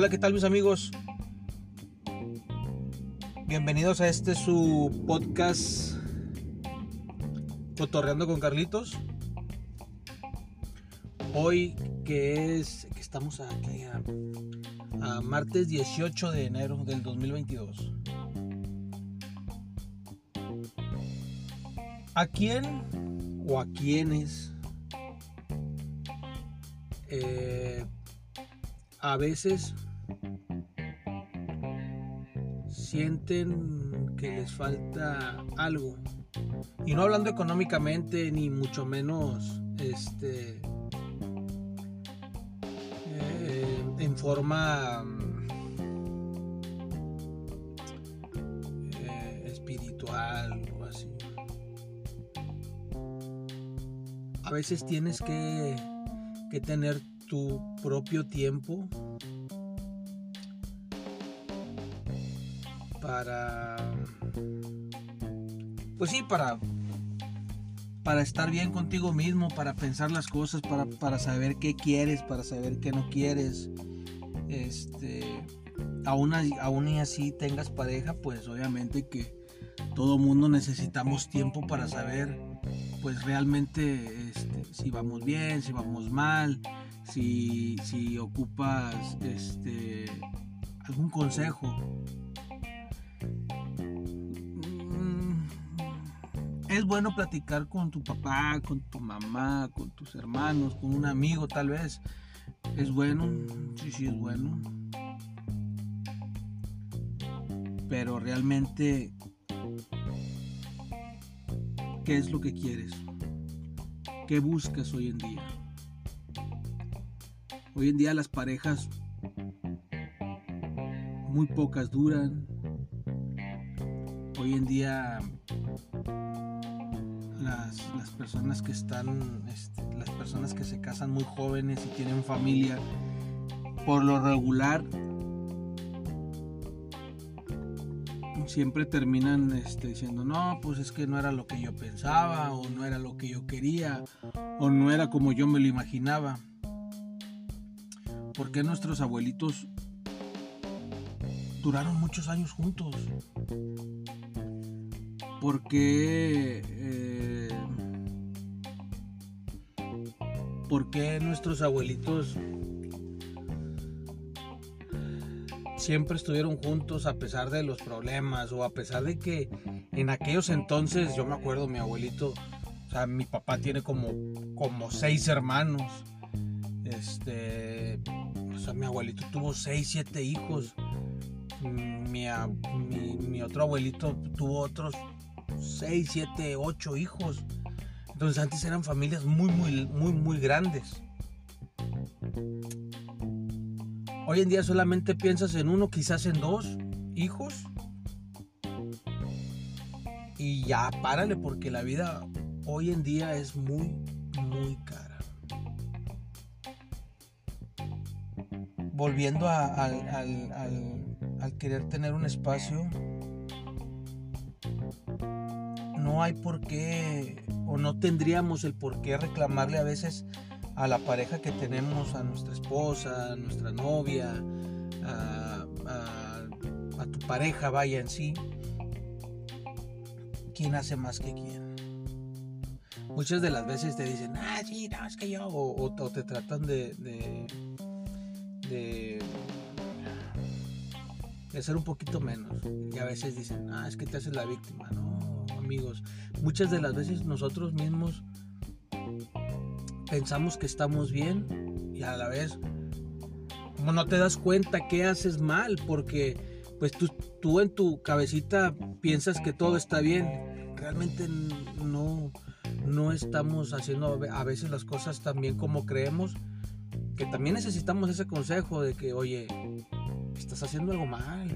Hola, ¿qué tal mis amigos? Bienvenidos a este su podcast Cotorreando con Carlitos. Hoy que es que estamos aquí a, martes 18 de enero del 2022. ¿A quién o a quiénes eh, a veces sienten que les falta algo. Y no hablando económicamente, ni mucho menos este, eh, en forma eh, espiritual o así. A veces tienes que, que tener tu propio tiempo para pues sí para para estar bien contigo mismo para pensar las cosas para, para saber qué quieres para saber qué no quieres este aún, aún y así tengas pareja pues obviamente que todo mundo necesitamos tiempo para saber pues realmente este, si vamos bien si vamos mal si, si ocupas este, algún consejo. Es bueno platicar con tu papá, con tu mamá, con tus hermanos, con un amigo tal vez. Es bueno, sí, sí es bueno. Pero realmente, ¿qué es lo que quieres? ¿Qué buscas hoy en día? Hoy en día las parejas muy pocas duran. Hoy en día las, personas que están, este, las personas que se casan muy jóvenes y tienen familia, por lo regular siempre terminan este, diciendo, no, pues es que no era lo que yo pensaba, o no era lo que yo quería, o no era como yo me lo imaginaba. ¿Por qué nuestros abuelitos duraron muchos años juntos? ¿Por qué, eh, ¿Por qué nuestros abuelitos siempre estuvieron juntos a pesar de los problemas o a pesar de que en aquellos entonces, yo me acuerdo, mi abuelito, o sea, mi papá tiene como, como seis hermanos. Este, mi abuelito tuvo 6, 7 hijos. Mi, mi, otro abuelito tuvo otros 6, 7, 8 hijos. Entonces antes eran familias muy, muy, muy, muy grandes. Hoy en día solamente piensas en uno, quizás en dos hijos. Y ya párale porque la vida hoy en día es muy, muy cara. volviendo al, querer tener un espacio, no hay por qué o no tendríamos el por qué reclamarle a veces a la pareja que tenemos, a nuestra esposa, a nuestra novia, a, tu pareja, vaya en sí, quién hace más que quién. Muchas de las veces te dicen, ah, sí, no, es que yo, o, te tratan de, de ser un poquito menos. Y a veces dicen, ah, es que te haces la víctima. No, amigos. Muchas de las veces nosotros mismos pensamos que estamos bien y a la vez como no te das cuenta que haces mal porque pues tú, tú en tu cabecita piensas que todo está bien. Realmente no, no estamos haciendo a veces las cosas tan bien como creemos que también necesitamos ese consejo de que, oye, estás haciendo algo mal.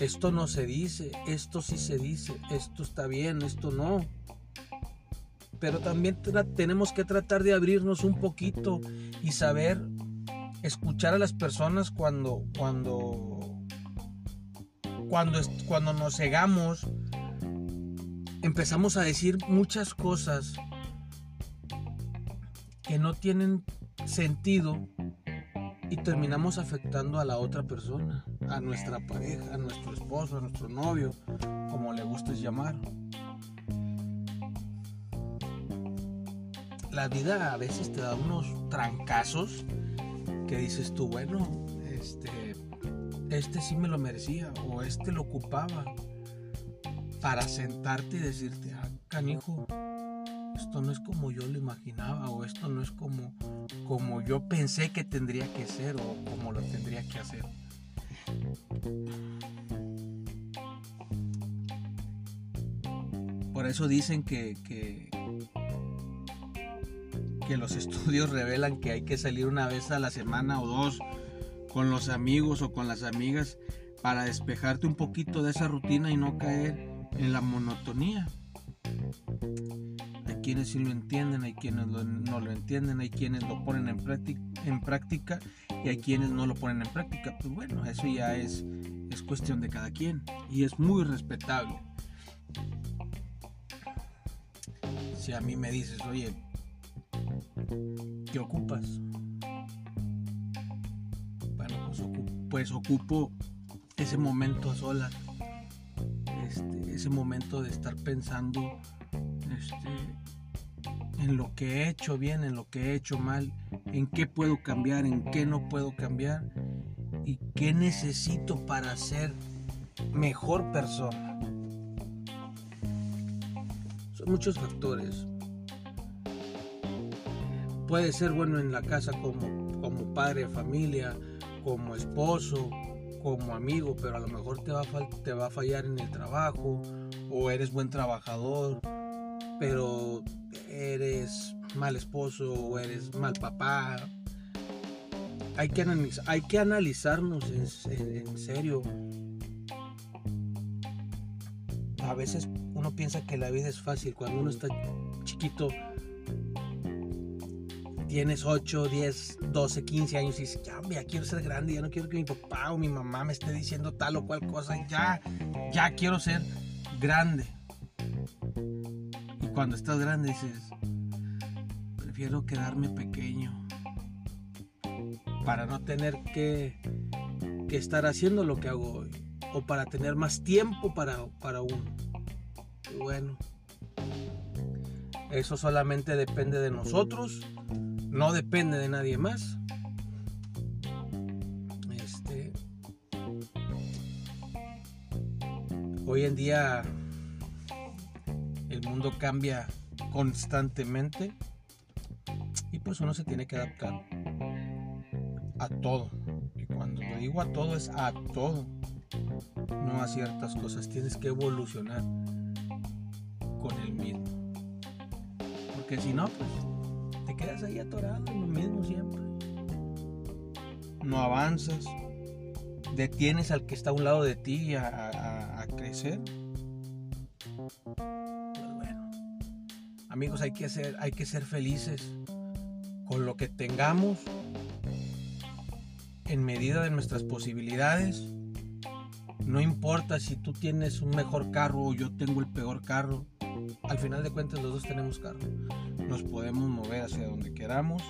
Esto no se dice, esto sí se dice, esto está bien, esto no. Pero también tenemos que tratar de abrirnos un poquito y saber escuchar a las personas cuando cuando cuando cuando nos cegamos empezamos a decir muchas cosas que no tienen sentido y terminamos afectando a la otra persona, a nuestra pareja, a nuestro esposo, a nuestro novio, como le gustes llamar. La vida a veces te da unos trancazos que dices tú, bueno, este, este sí me lo merecía o este lo ocupaba para sentarte y decirte, ah, canijo, esto no es como yo lo imaginaba o esto no es como, como yo pensé que tendría que ser o como lo tendría que hacer. Por eso dicen que, que, los estudios revelan que hay que salir una vez a la semana o dos con los amigos o con las amigas para despejarte un poquito de esa rutina y no caer en la monotonía. Hay quienes sí lo entienden, hay quienes no lo entienden, hay quienes lo ponen en práctica y hay quienes no lo ponen en práctica. Pues bueno, eso ya es, es cuestión de cada quien y es muy respetable. Si a mí me dices, oye, ¿qué ocupas? Bueno, pues, pues ocupo ese momento a solas este, ese momento de estar pensando este, en lo que he hecho bien, en lo que he hecho mal, en qué puedo cambiar, en qué no puedo cambiar y qué necesito para ser mejor persona. Son muchos factores. Puede ser bueno en la casa como, como padre de familia, como esposo, como amigo, pero a lo mejor te va, a te va a fallar en el trabajo o eres buen trabajador, pero eres mal esposo o eres mal papá. Hay que, hay que analizarnos en serio. A veces uno piensa que la vida es fácil. Cuando uno está chiquito, tienes 8, 10, 12, 15 años y dices, ya, ya quiero ser grande, ya no quiero que mi papá o mi mamá me esté diciendo tal o cual cosa, ya, ya quiero ser grande. Cuando estás grande dices, prefiero quedarme pequeño para no tener que, que estar haciendo lo que hago hoy o para tener más tiempo para, para uno. Bueno, eso solamente depende de nosotros no depende de nadie más. Este, hoy en día mundo cambia constantemente y pues uno se tiene que adaptar a todo. Y cuando lo digo a todo es a todo, no a ciertas cosas. Tienes que evolucionar con el mismo. Porque si no, pues quedas ahí atorado en lo mismo siempre. No avanzas. Detienes al que está a un lado de ti a, crecer. Amigos, hay que, ser, hay que ser felices con lo que tengamos en medida de nuestras posibilidades. No importa si tú tienes un mejor carro o yo tengo el peor carro. Al final de cuentas los dos tenemos carro nos podemos mover hacia donde queramos.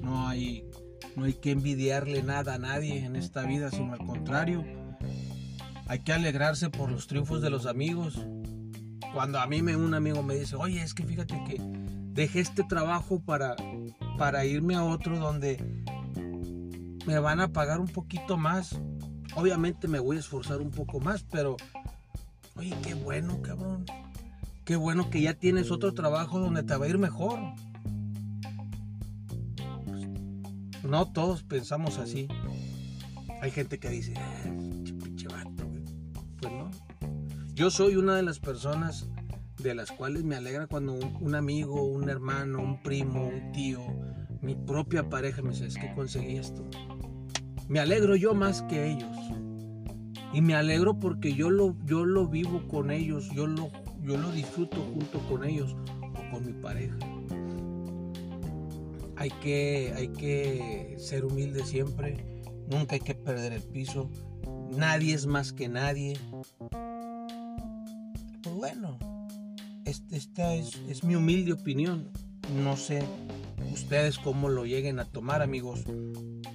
No hay, no hay que envidiarle nada a nadie en esta vida, sino al contrario. Hay que alegrarse por los triunfos de los amigos. Cuando a mí me, un amigo me dice, oye, es que fíjate que dejé este trabajo para, para irme a otro donde me van a pagar un poquito más. Obviamente me voy a esforzar un poco más, pero, oye, qué bueno, cabrón qué bueno que ya tienes otro trabajo donde te va a ir mejor. no todos pensamos así. Hay gente que dice, ah, Yo soy una de las personas de las cuales me alegra cuando un, amigo, un hermano, un primo, un tío, mi propia pareja me dice, es que conseguí esto. Me alegro yo más que ellos. Y me alegro porque yo lo, yo lo vivo con ellos, yo lo yo lo disfruto junto con ellos o con mi pareja. Hay que, hay que ser humilde siempre, nunca hay que perder el piso, nadie es más que nadie. Bueno, esta es, es mi humilde opinión, no sé ustedes cómo lo lleguen a tomar, amigos.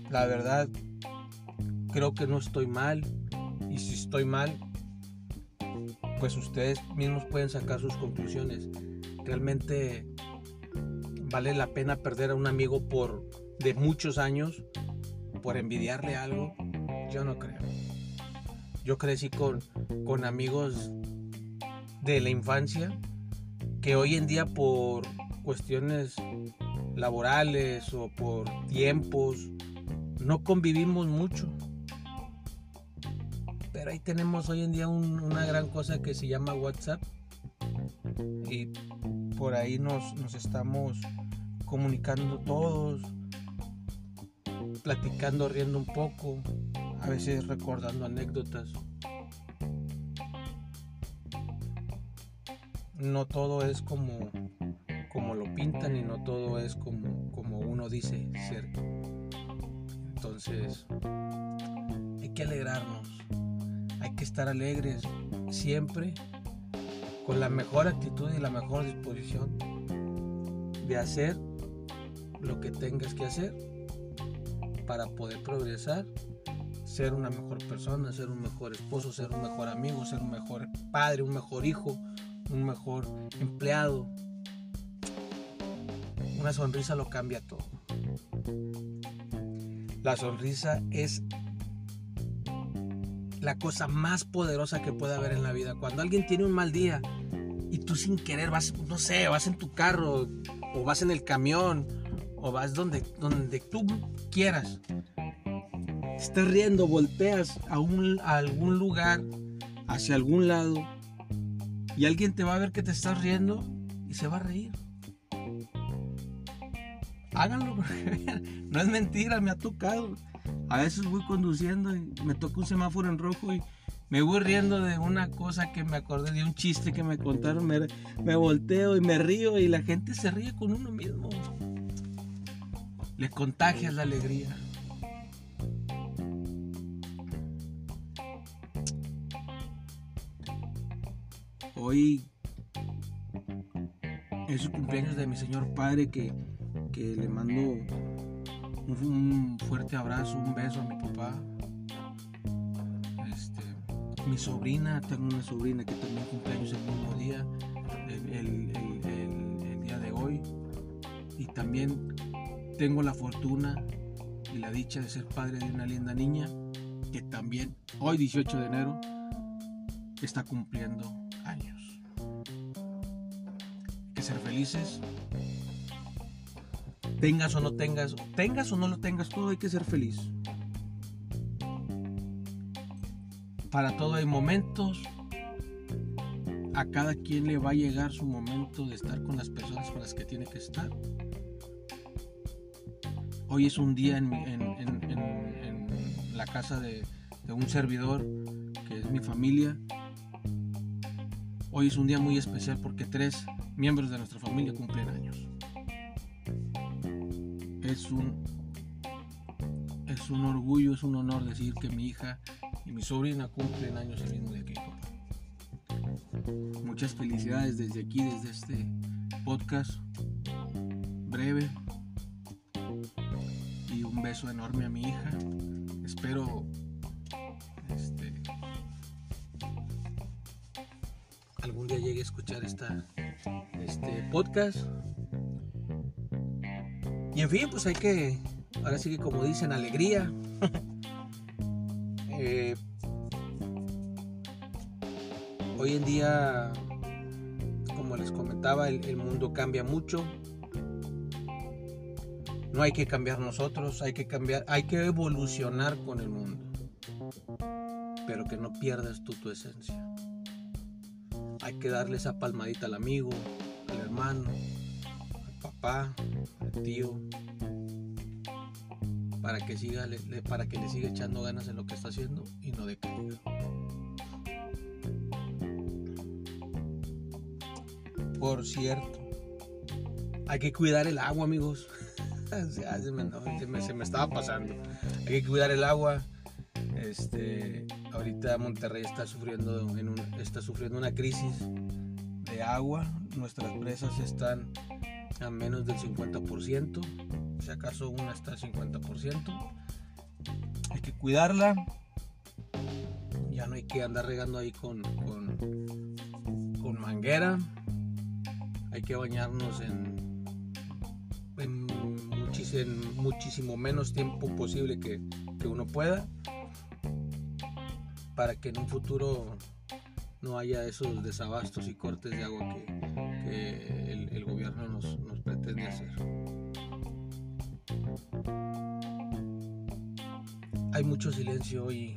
La verdad, creo que no estoy mal. Y si estoy mal, pues ustedes mismos pueden sacar sus conclusiones. Realmente vale la pena perder a un amigo por de muchos años por envidiarle algo. Yo no creo. Yo crecí con, con amigos de la infancia que hoy en día por cuestiones laborales o por tiempos no convivimos mucho. Pero ahí tenemos hoy en día una gran cosa que se llama WhatsApp. Y por ahí nos, nos estamos comunicando todos, platicando, riendo un poco, a veces recordando anécdotas. No todo es como, como lo pintan y no todo es como, como uno dice ser. Entonces, hay que alegrarnos, hay que estar alegres siempre con la mejor actitud y la mejor disposición de hacer lo que tengas que hacer para poder progresar, ser una mejor persona, ser un mejor esposo, ser un mejor amigo, ser un mejor padre, un mejor hijo, un mejor empleado. Una sonrisa lo cambia todo. La sonrisa es la cosa más poderosa que puede haber en la vida. Cuando alguien tiene un mal día y tú sin querer vas, no sé, vas en tu carro o vas en el camión o vas donde, donde tú quieras. Estás riendo, volteas a, un, a algún lugar, hacia algún lado, y alguien te va a ver que te estás riendo y se va a reír. Háganlo, no es mentira, me ha tocado. A veces voy conduciendo y me toca un semáforo en rojo y me voy riendo de una cosa que me acordé, de un chiste que me contaron, me, me volteo y me río y la gente se ríe con uno mismo. Le contagias la alegría. Hoy es el cumpleaños de mi señor padre que, le mando un, fuerte abrazo, un beso a mi papá. Este, mi sobrina, tengo una sobrina que también cumpleaños el mismo día, el día de hoy. Y también tengo la fortuna y la dicha de ser padre de una linda niña que también hoy 18 de enero está cumpliendo ser felices. Tengas o no tengas, tengas o no lo tengas, todo hay que ser feliz. Para todo hay momentos. A cada quien le va a llegar su momento de estar con las personas con las que tiene que estar. Hoy es un día en, la casa de, un servidor que es mi familia. Hoy es un día muy especial porque tres miembros de nuestra familia cumplen años. Es un, es un orgullo, es un honor decir que mi hija y mi sobrina cumplen años el mismo día que Muchas felicidades desde aquí, desde este podcast breve, beso enorme a mi hija. Espero llegue a escuchar esta, este podcast. Y en fin, pues hay que, ahora sí que como dicen, alegría. Eh, hoy en día, como les comentaba, el mundo cambia mucho no hay que cambiar nosotros, hay que cambiar, hay que evolucionar con el mundo. Pero que no pierdas tú tu esencia. Hay que darle esa palmadita al amigo, al hermano, al papá, al tío, para que siga, para que le siga echando ganas en lo que está haciendo y no decaiga. Por cierto, hay que cuidar el agua, amigos. se, me, estaba pasando. Hay que cuidar el agua. Este, ahorita Monterrey está sufriendo, está sufriendo una crisis de agua. Nuestras presas están a menos del 50%, si acaso una está al 50%. Hay que cuidarla, ya no hay que andar regando ahí con, con, manguera, hay que bañarnos en, en, muchísimo, menos tiempo posible que, uno pueda, para que en un futuro no haya esos desabastos y cortes de agua que, el, gobierno nos, pretende hacer. Hay mucho silencio hoy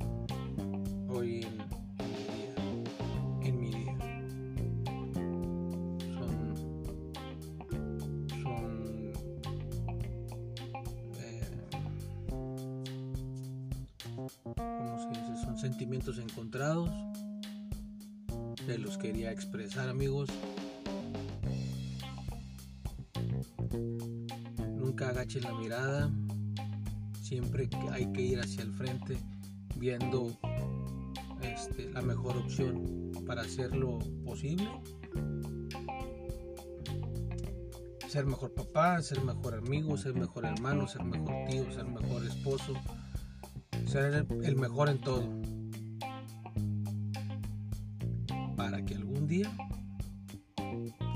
amigos. Nunca agachen la mirada, siempre hay que ir hacia el frente viendo este, la mejor opción para hacerlo posible. Ser mejor papá, ser mejor amigo, ser mejor hermano, ser mejor tío, ser mejor esposo, ser el mejor en todo.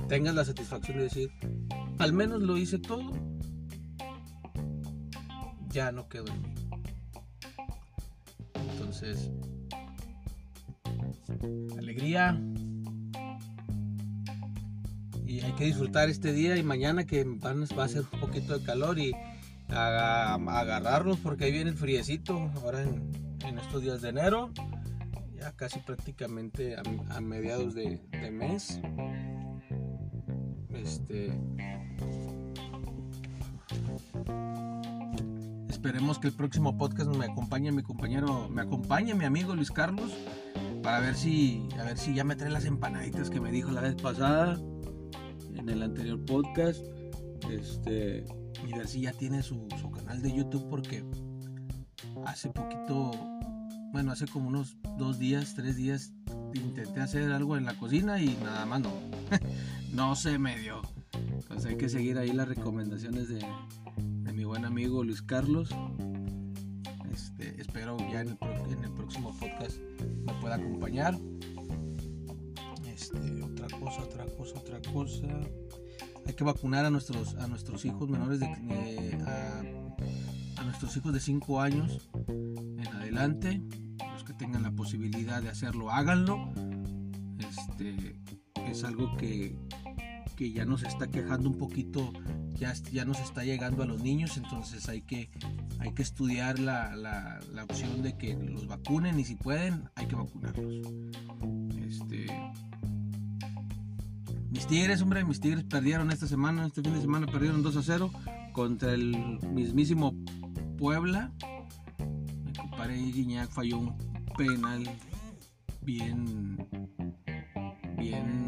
Tengas la satisfacción de decir, al menos lo hice todo, ya no quedó en mí. Entonces, alegría. Y hay que disfrutar este día y mañana que va a ser un poquito de calor y agarrarnos porque ahí viene el friecito ahora en, estos días de enero. Ya casi prácticamente a, mediados de mes. Este, Esperemos que el próximo podcast me acompañe mi compañero, me acompañe mi amigo Luis Carlos para ver si, a ver si ya me trae las empanaditas que me dijo la vez pasada en el anterior podcast. Este, y ver si ya tiene su, canal de YouTube porque hace poquito, bueno, hace como unos dos días, tres días intenté hacer algo en la cocina y nada más no, no se me dio. Entonces hay que seguir ahí las recomendaciones de, mi buen amigo Luis Carlos. Este, espero ya en el, próximo podcast me pueda acompañar. Este, otra cosa, otra cosa, otra cosa. Hay que vacunar a nuestros, a nuestros hijos menores de, a, nuestros hijos de 5 años en adelante. Los que tengan la posibilidad de hacerlo, háganlo. Este, es algo que, que ya nos está quejando un poquito ya, ya nos está llegando a los niños, entonces hay que, hay que estudiar la, la, la opción de que los vacunen y si pueden, hay que vacunarlos. Este, mis Tigres, hombre, mis Tigres perdieron esta semana, este fin de semana perdieron 2 a 0 contra el mismísimo Puebla. Mi compadre Guiñac falló un penal bien, bien,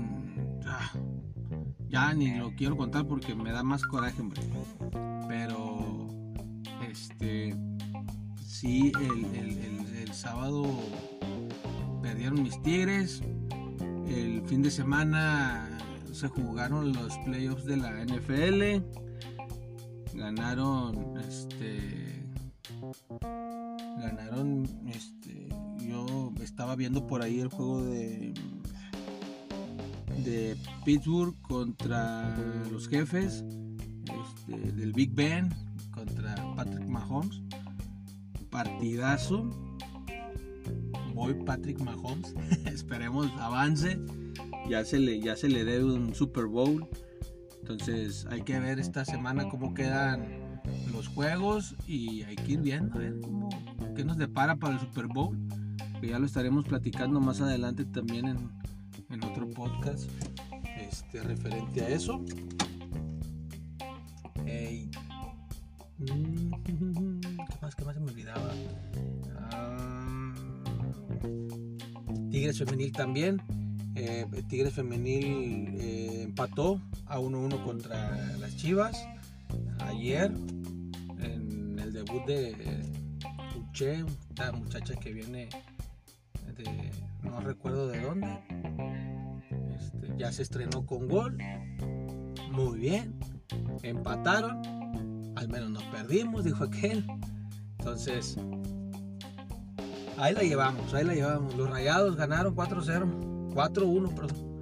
ya ni lo quiero contar porque me da más coraje, hombre. Pero, este, sí, el, sábado perdieron mis Tigres. El fin de semana se jugaron los playoffs de la NFL. Ganaron, este, ganaron, este, yo estaba viendo por ahí el juego de de Pittsburgh contra los jefes este, del Big Ben contra Patrick Mahomes. Partidazo. Voy Patrick Mahomes. Esperemos avance. Ya se le, ya se le debe un Super Bowl. Entonces hay que ver esta semana cómo quedan los juegos y hay que ir viendo a ver cómo, qué nos depara para el Super Bowl. Que ya lo estaremos platicando más adelante también en, en otro podcast este, referente a eso. Mm, ¿Qué más? ¿Qué más se me olvidaba? Ah, Tigres Femenil también. Eh, Tigres Femenil eh, empató a 1-1 contra las Chivas ayer en el debut de Uche, una muchacha que viene de no recuerdo de dónde. Ya se estrenó con gol. Muy bien. Empataron, al menos nos perdimos, dijo aquel. Entonces, ahí la llevamos, ahí la llevamos. Los rayados ganaron 4-0, 4-1, perdón.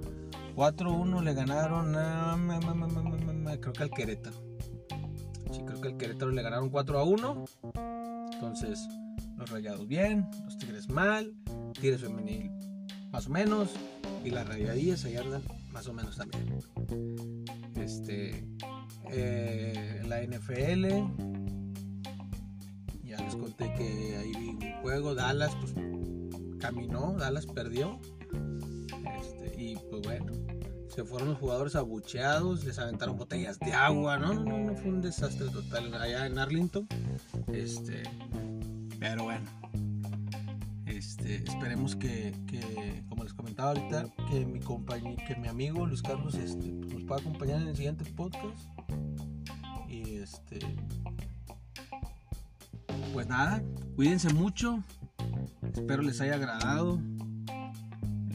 4-1 le ganaron. Creo que al Querétaro. Sí, creo que al Querétaro le ganaron 4-1. Entonces, los rayados bien, los tigres mal, tigres femenil más o menos, y las rayadillas ahí andan más o menos también. Este, eh, la NFL, ya les conté que ahí vi un juego, Dallas pues caminó, Dallas perdió, este, y pues bueno, se fueron los jugadores abucheados, les aventaron botellas de agua, no, no, no, fue un desastre total allá en Arlington, este, pero bueno, este, esperemos que, como les comentaba ahorita, que mi que mi amigo Luis Carlos este, pues, nos pueda acompañar en el siguiente podcast. Y este, pues nada, cuídense mucho. Espero les haya agradado.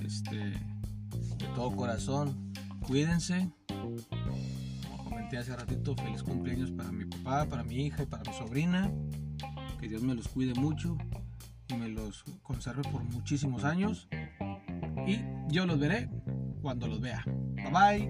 Este, de todo corazón, cuídense. Como comenté hace ratito, feliz cumpleaños para mi papá, para mi hija y para mi sobrina. Que Dios me los cuide mucho y me los conserve por muchísimos años. Y yo los veré cuando los vea. Bye bye.